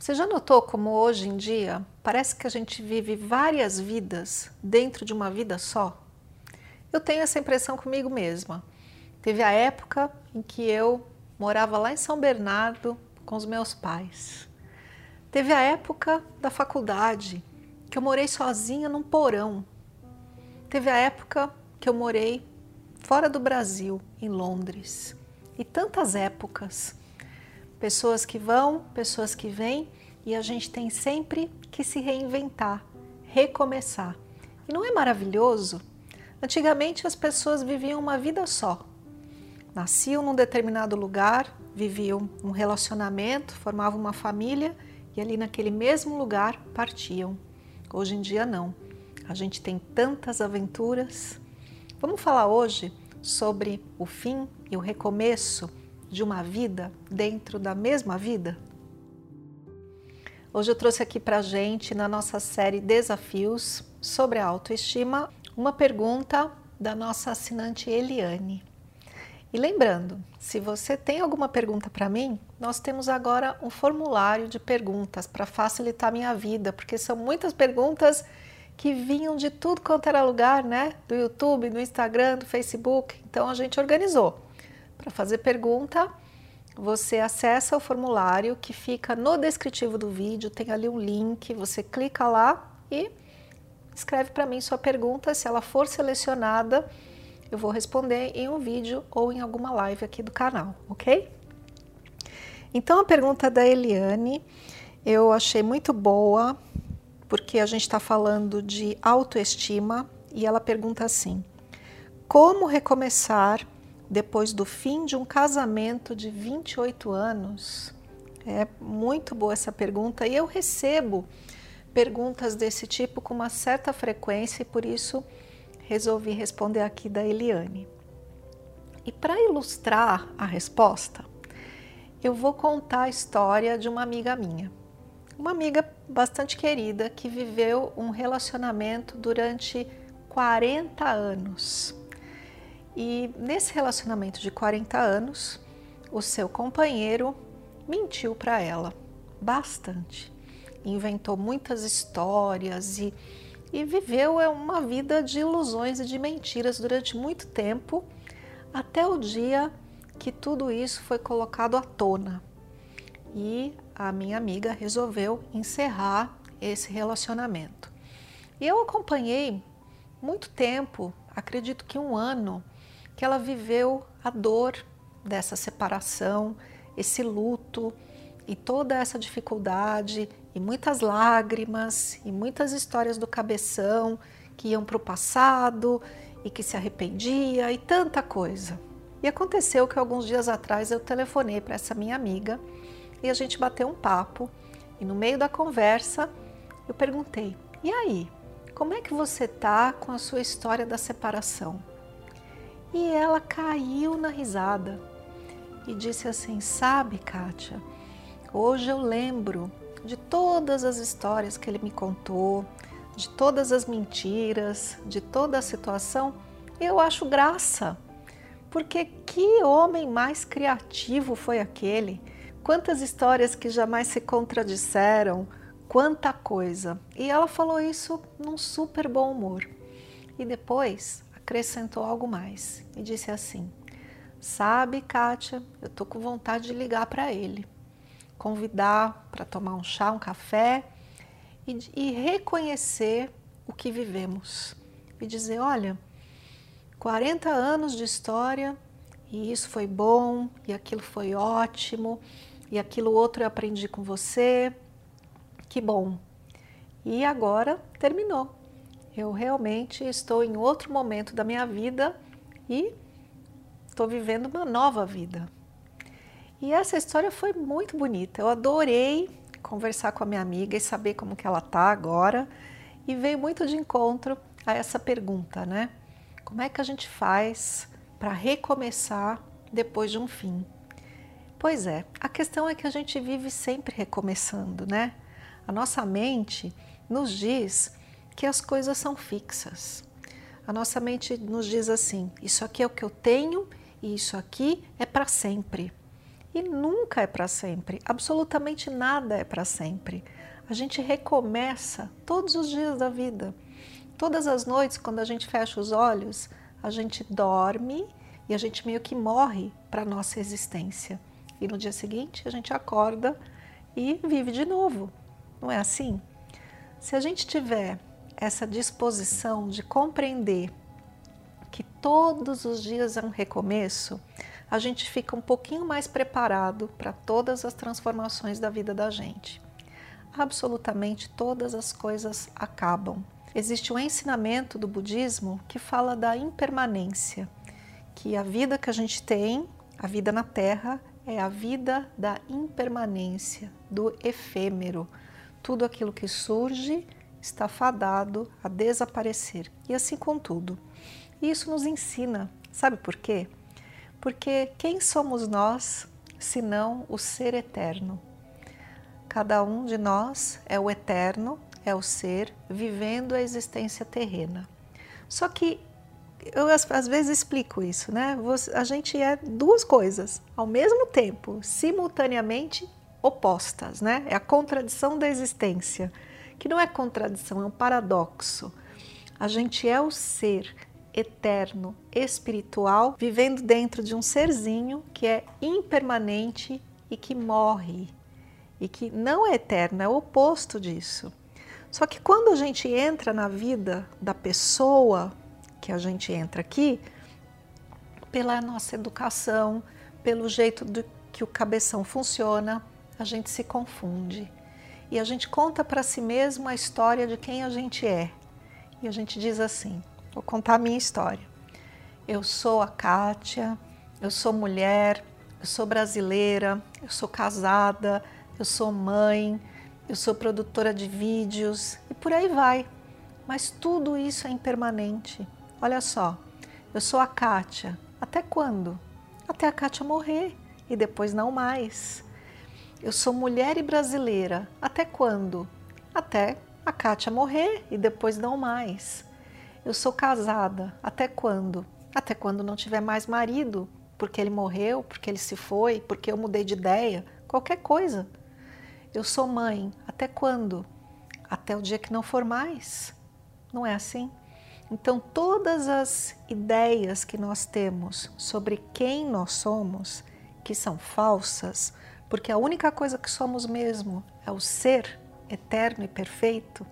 Você já notou como hoje em dia parece que a gente vive várias vidas dentro de uma vida só? Eu tenho essa impressão comigo mesma. Teve a época em que eu morava lá em São Bernardo com os meus pais. Teve a época da faculdade, que eu morei sozinha num porão. Teve a época que eu morei fora do Brasil, em Londres. E tantas épocas pessoas que vão, pessoas que vêm, e a gente tem sempre que se reinventar, recomeçar. E não é maravilhoso? Antigamente as pessoas viviam uma vida só. Nasciam num determinado lugar, viviam um relacionamento, formavam uma família e ali naquele mesmo lugar partiam. Hoje em dia não. A gente tem tantas aventuras. Vamos falar hoje sobre o fim e o recomeço de uma vida dentro da mesma vida? Hoje eu trouxe aqui para gente, na nossa série Desafios sobre a autoestima, uma pergunta da nossa assinante Eliane. E lembrando, se você tem alguma pergunta para mim, nós temos agora um formulário de perguntas para facilitar minha vida, porque são muitas perguntas que vinham de tudo quanto era lugar, né? Do YouTube, do Instagram, do Facebook. Então a gente organizou. Para fazer pergunta, você acessa o formulário que fica no descritivo do vídeo, tem ali um link, você clica lá e escreve para mim sua pergunta. Se ela for selecionada, eu vou responder em um vídeo ou em alguma live aqui do canal, ok? Então a pergunta da Eliane eu achei muito boa, porque a gente está falando de autoestima e ela pergunta assim: como recomeçar depois do fim de um casamento de 28 anos? É muito boa essa pergunta e eu recebo perguntas desse tipo com uma certa frequência e por isso resolvi responder aqui da Eliane. E para ilustrar a resposta, eu vou contar a história de uma amiga minha. Uma amiga bastante querida que viveu um relacionamento durante 40 anos. E nesse relacionamento de 40 anos, o seu companheiro mentiu para ela bastante. Inventou muitas histórias e, e viveu é, uma vida de ilusões e de mentiras durante muito tempo, até o dia que tudo isso foi colocado à tona. E a minha amiga resolveu encerrar esse relacionamento. E eu acompanhei muito tempo, acredito que um ano, que ela viveu a dor dessa separação, esse luto e toda essa dificuldade e muitas lágrimas e muitas histórias do cabeção que iam para o passado e que se arrependia e tanta coisa. E aconteceu que alguns dias atrás eu telefonei para essa minha amiga e a gente bateu um papo e no meio da conversa eu perguntei: "E aí, como é que você tá com a sua história da separação?" E ela caiu na risada e disse assim: Sabe, Kátia, hoje eu lembro de todas as histórias que ele me contou, de todas as mentiras, de toda a situação. Eu acho graça, porque que homem mais criativo foi aquele? Quantas histórias que jamais se contradisseram, quanta coisa. E ela falou isso num super bom humor. E depois acrescentou algo mais e disse assim: Sabe, Kátia, eu tô com vontade de ligar para ele, convidar para tomar um chá, um café e, e reconhecer o que vivemos e dizer: olha, 40 anos de história e isso foi bom, e aquilo foi ótimo, e aquilo outro eu aprendi com você, que bom. E agora terminou. Eu realmente estou em outro momento da minha vida e estou vivendo uma nova vida. E essa história foi muito bonita. Eu adorei conversar com a minha amiga e saber como que ela tá agora. E veio muito de encontro a essa pergunta, né? Como é que a gente faz para recomeçar depois de um fim? Pois é, a questão é que a gente vive sempre recomeçando, né? A nossa mente nos diz que as coisas são fixas. A nossa mente nos diz assim: isso aqui é o que eu tenho e isso aqui é para sempre. E nunca é para sempre, absolutamente nada é para sempre. A gente recomeça todos os dias da vida. Todas as noites, quando a gente fecha os olhos, a gente dorme e a gente meio que morre para a nossa existência. E no dia seguinte a gente acorda e vive de novo. Não é assim? Se a gente tiver essa disposição de compreender que todos os dias é um recomeço, a gente fica um pouquinho mais preparado para todas as transformações da vida da gente. Absolutamente todas as coisas acabam. Existe um ensinamento do budismo que fala da impermanência, que a vida que a gente tem, a vida na Terra, é a vida da impermanência, do efêmero. Tudo aquilo que surge está fadado a desaparecer. E assim com tudo. isso nos ensina, sabe por quê? Porque quem somos nós, senão o ser eterno? Cada um de nós é o eterno, é o ser vivendo a existência terrena. Só que eu às vezes explico isso, né? A gente é duas coisas ao mesmo tempo, simultaneamente opostas, né? É a contradição da existência, que não é contradição, é um paradoxo. A gente é o ser eterno, espiritual, vivendo dentro de um serzinho que é impermanente e que morre e que não é eterno, é o oposto disso. Só que quando a gente entra na vida da pessoa que a gente entra aqui, pela nossa educação, pelo jeito do que o cabeção funciona, a gente se confunde. E a gente conta para si mesmo a história de quem a gente é. E a gente diz assim: Vou contar a minha história. Eu sou a Kátia, eu sou mulher, eu sou brasileira, eu sou casada, eu sou mãe, eu sou produtora de vídeos e por aí vai. Mas tudo isso é impermanente. Olha só, eu sou a Kátia. Até quando? Até a Kátia morrer e depois não mais. Eu sou mulher e brasileira. Até quando? Até a Kátia morrer e depois não mais. Eu sou casada. Até quando? Até quando não tiver mais marido, porque ele morreu, porque ele se foi, porque eu mudei de ideia, qualquer coisa. Eu sou mãe. Até quando? Até o dia que não for mais. Não é assim? Então, todas as ideias que nós temos sobre quem nós somos, que são falsas, porque a única coisa que somos mesmo é o ser eterno e perfeito,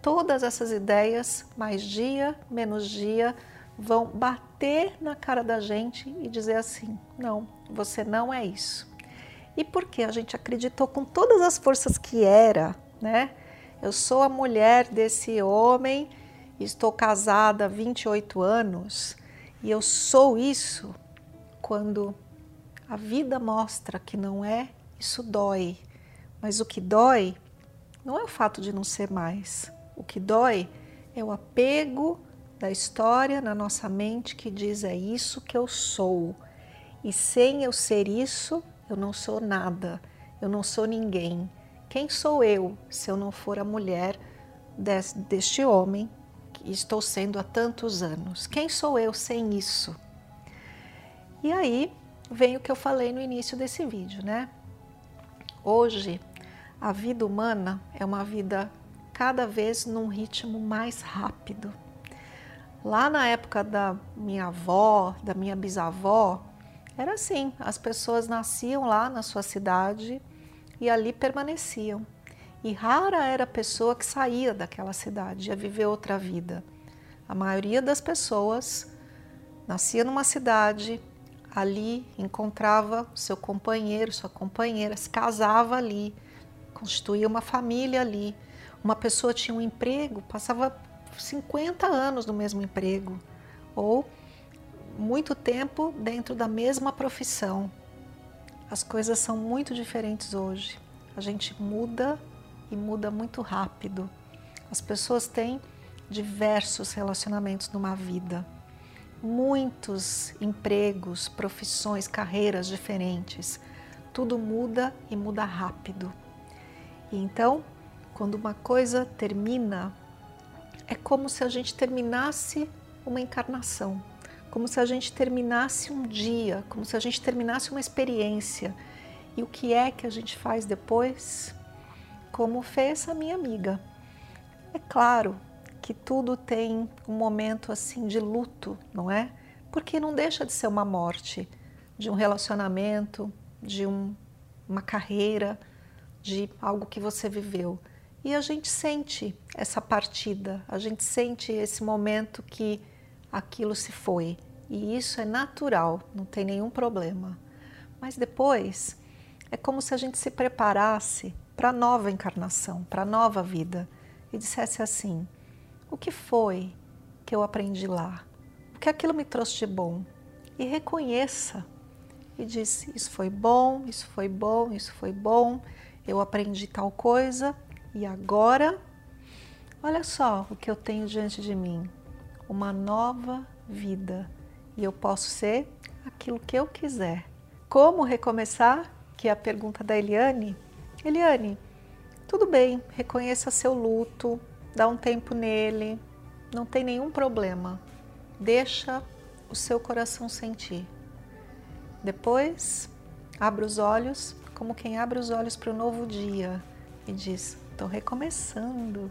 todas essas ideias, mais dia, menos dia, vão bater na cara da gente e dizer assim: não, você não é isso. E porque a gente acreditou com todas as forças que era, né? Eu sou a mulher desse homem, estou casada há 28 anos e eu sou isso. Quando a vida mostra que não é, isso dói. Mas o que dói não é o fato de não ser mais, o que dói é o apego da história na nossa mente que diz é isso que eu sou. E sem eu ser isso, eu não sou nada, eu não sou ninguém. Quem sou eu se eu não for a mulher deste homem que estou sendo há tantos anos? Quem sou eu sem isso? E aí vem o que eu falei no início desse vídeo, né? Hoje, a vida humana é uma vida cada vez num ritmo mais rápido. Lá na época da minha avó, da minha bisavó, era assim: as pessoas nasciam lá na sua cidade e ali permaneciam. E rara era a pessoa que saía daquela cidade, ia viver outra vida. A maioria das pessoas nascia numa cidade, ali encontrava seu companheiro, sua companheira, se casava ali, constituía uma família ali uma pessoa tinha um emprego, passava 50 anos no mesmo emprego, ou muito tempo dentro da mesma profissão. As coisas são muito diferentes hoje. a gente muda e muda muito rápido. As pessoas têm diversos relacionamentos numa vida, muitos empregos, profissões, carreiras diferentes. Tudo muda e muda rápido. E então, quando uma coisa termina, é como se a gente terminasse uma encarnação, como se a gente terminasse um dia, como se a gente terminasse uma experiência. E o que é que a gente faz depois? Como fez a minha amiga. É claro que tudo tem um momento assim de luto, não é? Porque não deixa de ser uma morte de um relacionamento, de um, uma carreira, de algo que você viveu. E a gente sente essa partida, a gente sente esse momento que aquilo se foi. E isso é natural, não tem nenhum problema. Mas depois é como se a gente se preparasse para a nova encarnação, para a nova vida e dissesse assim: o que foi que eu aprendi lá? O que aquilo me trouxe de bom? E reconheça e diz: isso foi bom, isso foi bom, isso foi bom, eu aprendi tal coisa e agora, olha só o que eu tenho diante de mim: uma nova vida. E eu posso ser aquilo que eu quiser. Como recomeçar? Que é a pergunta da Eliane. Eliane, tudo bem, reconheça seu luto, dá um tempo nele, não tem nenhum problema. Deixa o seu coração sentir. Depois, abra os olhos como quem abre os olhos para o novo dia e diz: Estou recomeçando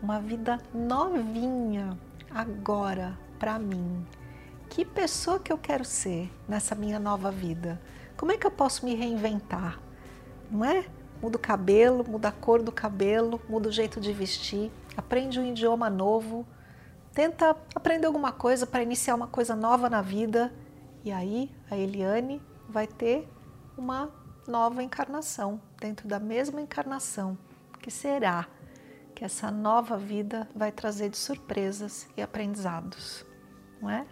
uma vida novinha agora para mim. Que pessoa que eu quero ser nessa minha nova vida? Como é que eu posso me reinventar? Não é? Muda o cabelo, muda a cor do cabelo, muda o jeito de vestir, aprende um idioma novo, tenta aprender alguma coisa para iniciar uma coisa nova na vida. E aí a Eliane vai ter uma nova encarnação, dentro da mesma encarnação que será que essa nova vida vai trazer de surpresas e aprendizados, não é?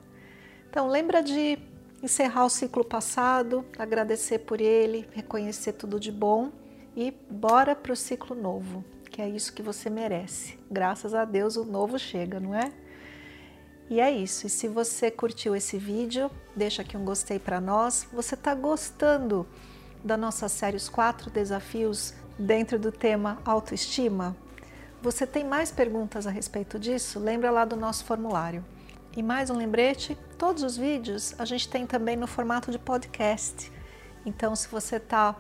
Então lembra de encerrar o ciclo passado, agradecer por ele, reconhecer tudo de bom e bora para o ciclo novo, que é isso que você merece. Graças a Deus o novo chega, não é? E é isso. E se você curtiu esse vídeo, deixa aqui um gostei para nós. Você está gostando da nossa série Os Quatro Desafios dentro do tema autoestima? Você tem mais perguntas a respeito disso? Lembra lá do nosso formulário. E mais um lembrete: todos os vídeos a gente tem também no formato de podcast. Então, se você está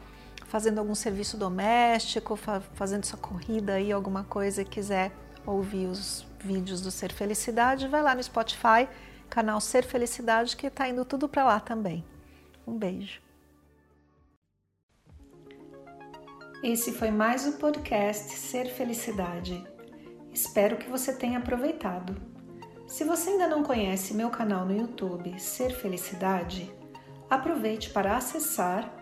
fazendo algum serviço doméstico, fazendo sua corrida aí, alguma coisa e quiser ouvir os vídeos do Ser Felicidade, vai lá no Spotify, canal Ser Felicidade, que está indo tudo para lá também. Um beijo. Esse foi mais o podcast Ser Felicidade. Espero que você tenha aproveitado. Se você ainda não conhece meu canal no YouTube Ser Felicidade, aproveite para acessar